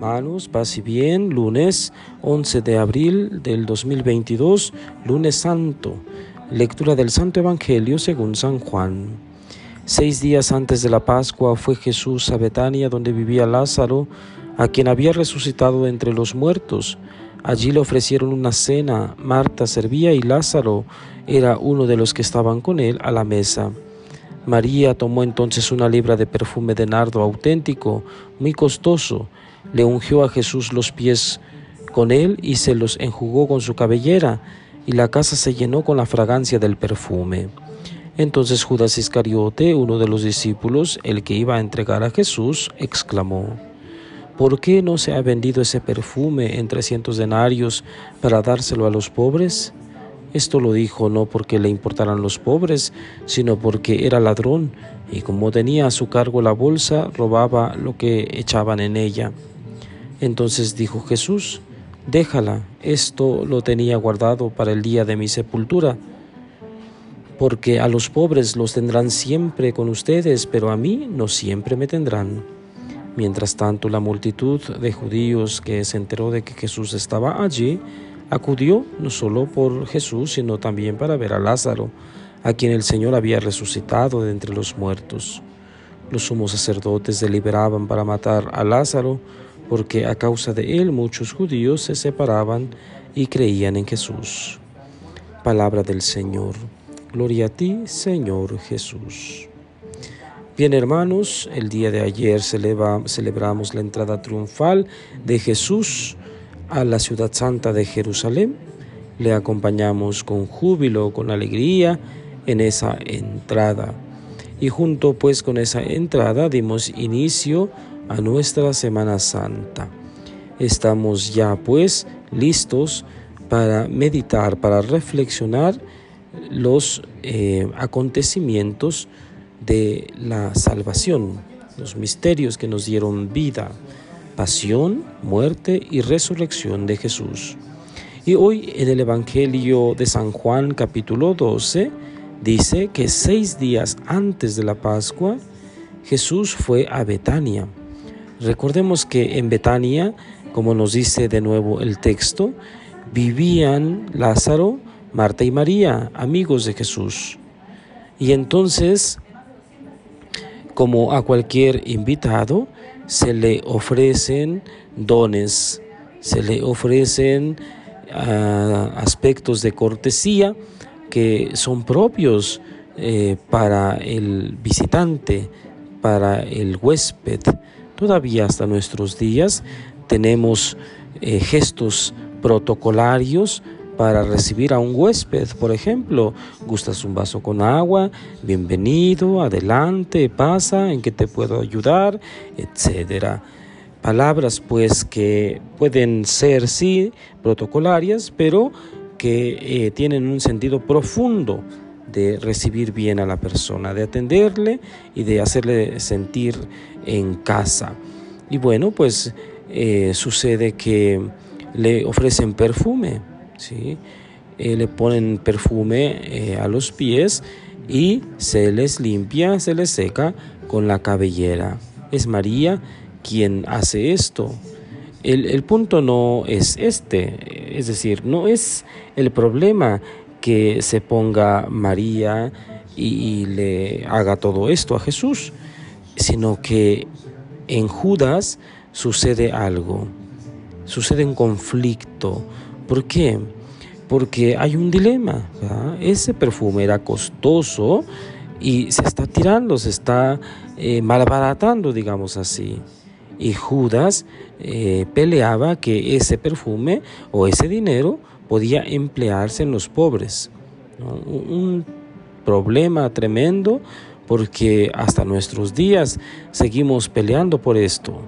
Hermanos, paz y bien, lunes 11 de abril del 2022, lunes santo, lectura del Santo Evangelio según San Juan. Seis días antes de la Pascua fue Jesús a Betania donde vivía Lázaro, a quien había resucitado entre los muertos. Allí le ofrecieron una cena, Marta servía y Lázaro era uno de los que estaban con él a la mesa. María tomó entonces una libra de perfume de nardo auténtico, muy costoso, le ungió a Jesús los pies con él y se los enjugó con su cabellera, y la casa se llenó con la fragancia del perfume. Entonces Judas Iscariote, uno de los discípulos, el que iba a entregar a Jesús, exclamó, ¿Por qué no se ha vendido ese perfume en trescientos denarios para dárselo a los pobres? Esto lo dijo no porque le importaran los pobres, sino porque era ladrón y como tenía a su cargo la bolsa, robaba lo que echaban en ella. Entonces dijo Jesús, déjala, esto lo tenía guardado para el día de mi sepultura, porque a los pobres los tendrán siempre con ustedes, pero a mí no siempre me tendrán. Mientras tanto, la multitud de judíos que se enteró de que Jesús estaba allí, Acudió no solo por Jesús, sino también para ver a Lázaro, a quien el Señor había resucitado de entre los muertos. Los sumos sacerdotes deliberaban para matar a Lázaro, porque a causa de él muchos judíos se separaban y creían en Jesús. Palabra del Señor. Gloria a ti, Señor Jesús. Bien hermanos, el día de ayer celebramos la entrada triunfal de Jesús a la ciudad santa de Jerusalén. Le acompañamos con júbilo, con alegría en esa entrada. Y junto pues con esa entrada dimos inicio a nuestra Semana Santa. Estamos ya pues listos para meditar, para reflexionar los eh, acontecimientos de la salvación, los misterios que nos dieron vida pasión, muerte y resurrección de Jesús. Y hoy en el Evangelio de San Juan capítulo 12 dice que seis días antes de la Pascua Jesús fue a Betania. Recordemos que en Betania, como nos dice de nuevo el texto, vivían Lázaro, Marta y María, amigos de Jesús. Y entonces, como a cualquier invitado, se le ofrecen dones, se le ofrecen ah, aspectos de cortesía que son propios eh, para el visitante, para el huésped. Todavía hasta nuestros días tenemos eh, gestos protocolarios para recibir a un huésped. Por ejemplo, gustas un vaso con agua, bienvenido, adelante, pasa, en qué te puedo ayudar, etcétera. Palabras pues que pueden ser sí protocolarias, pero que eh, tienen un sentido profundo de recibir bien a la persona, de atenderle y de hacerle sentir en casa. Y bueno, pues eh, sucede que le ofrecen perfume, ¿sí? Eh, le ponen perfume eh, a los pies y se les limpia, se les seca con la cabellera. Es María quien hace esto. El, punto no es este, es decir, no es el problema que se ponga María y, y le haga todo esto a Jesús, sino que en Judas sucede algo, sucede un conflicto, ¿Por qué? Porque hay un dilema. Ese perfume era costoso y se está tirando, se está eh, malbaratando, digamos así. Y Judas eh, peleaba que ese perfume o ese dinero podía emplearse en los pobres. Un problema tremendo porque hasta nuestros días seguimos peleando por esto.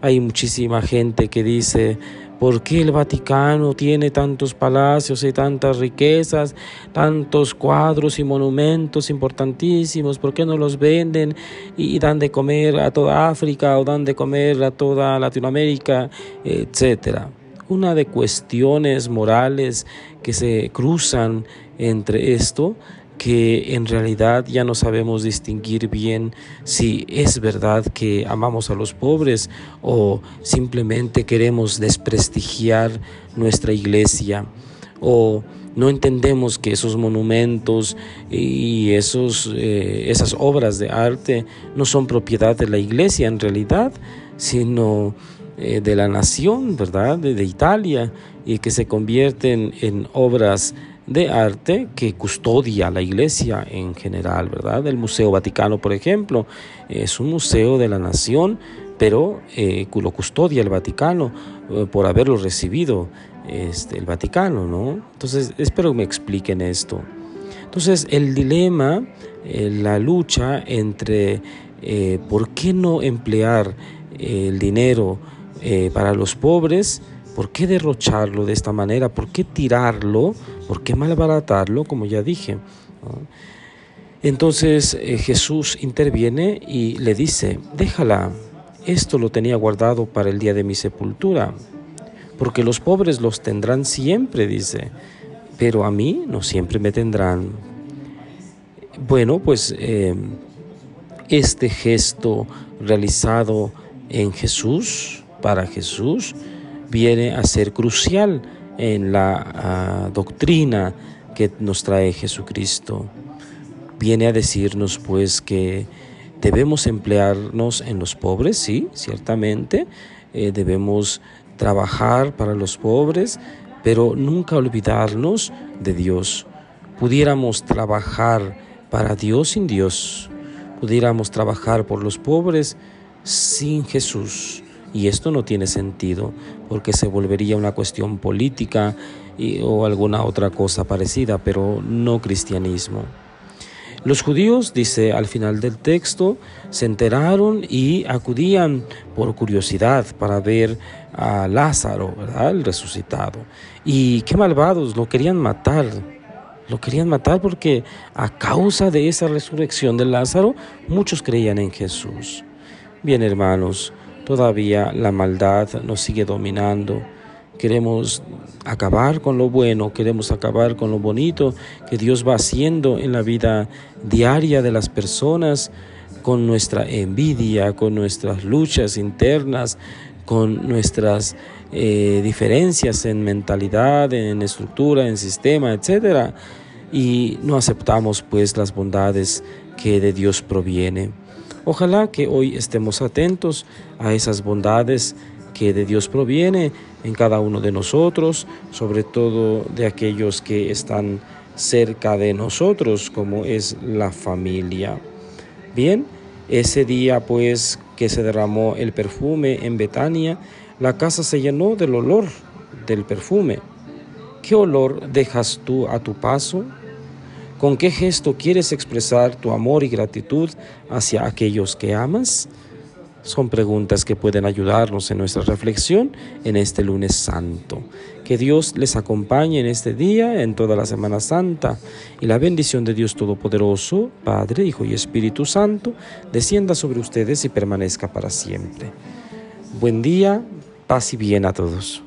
Hay muchísima gente que dice, ¿Por qué el Vaticano tiene tantos palacios y tantas riquezas, tantos cuadros y monumentos importantísimos? ¿Por qué no los venden y dan de comer a toda África o dan de comer a toda Latinoamérica, etcétera? Una de cuestiones morales que se cruzan entre esto que en realidad ya no sabemos distinguir bien si es verdad que amamos a los pobres o simplemente queremos desprestigiar nuestra iglesia o no entendemos que esos monumentos y esos, eh, esas obras de arte no son propiedad de la iglesia en realidad, sino eh, de la nación, ¿verdad? De, de, Italia, y que se convierten en obras de arte que custodia la iglesia en general, ¿verdad? El Museo Vaticano, por ejemplo, es un museo de la nación, pero eh, lo custodia el Vaticano eh, por haberlo recibido este, el Vaticano, ¿no? Entonces, espero que me expliquen esto. Entonces, el dilema, eh, la lucha entre por qué no emplear el dinero para los pobres, ¿Por qué derrocharlo de esta manera? ¿Por qué tirarlo? ¿Por qué malbaratarlo? Como ya dije. Entonces eh, Jesús interviene y le dice, déjala, esto lo tenía guardado para el día de mi sepultura, porque los pobres los tendrán siempre, dice, pero a mí no siempre me tendrán. Bueno, pues eh, este gesto realizado en Jesús, para Jesús, viene a ser crucial en la ah, doctrina que nos trae Jesucristo. Viene a decirnos pues que debemos emplearnos en los pobres, sí, ciertamente, eh, debemos trabajar para los pobres, pero nunca olvidarnos de Dios. Pudiéramos trabajar para Dios sin Dios, pudiéramos trabajar por los pobres sin Jesús. Y esto no tiene sentido porque se volvería una cuestión política o alguna otra cosa parecida, pero no cristianismo. Los judíos, dice al final del texto, se enteraron y acudían por curiosidad para ver a Lázaro, ¿verdad? el resucitado. Y qué malvados, lo querían matar. Lo querían matar porque a causa de esa resurrección de Lázaro, muchos creían en Jesús. Bien, hermanos, Todavía la maldad nos sigue dominando. Queremos acabar con lo bueno, queremos acabar con lo bonito que Dios va haciendo en la vida diaria de las personas, con nuestra envidia, con nuestras luchas internas, con nuestras eh, diferencias en mentalidad, en estructura, en sistema, etc. Y no aceptamos pues las bondades que de Dios proviene. Ojalá que hoy estemos atentos a esas bondades que de Dios proviene en cada uno de nosotros, sobre todo de aquellos que están cerca de nosotros, como es la familia. Bien, ese día pues que se derramó el perfume en Betania, la casa se llenó del olor del perfume. ¿Qué olor dejas tú a tu paso? ¿Con qué gesto quieres expresar tu amor y gratitud hacia aquellos que amas? Son preguntas que pueden ayudarnos en nuestra reflexión en este lunes santo. Que Dios les acompañe en este día, en toda la Semana Santa, y la bendición de Dios Todopoderoso, Padre, Hijo y Espíritu Santo, descienda sobre ustedes y permanezca para siempre. Buen día, paz y bien a todos.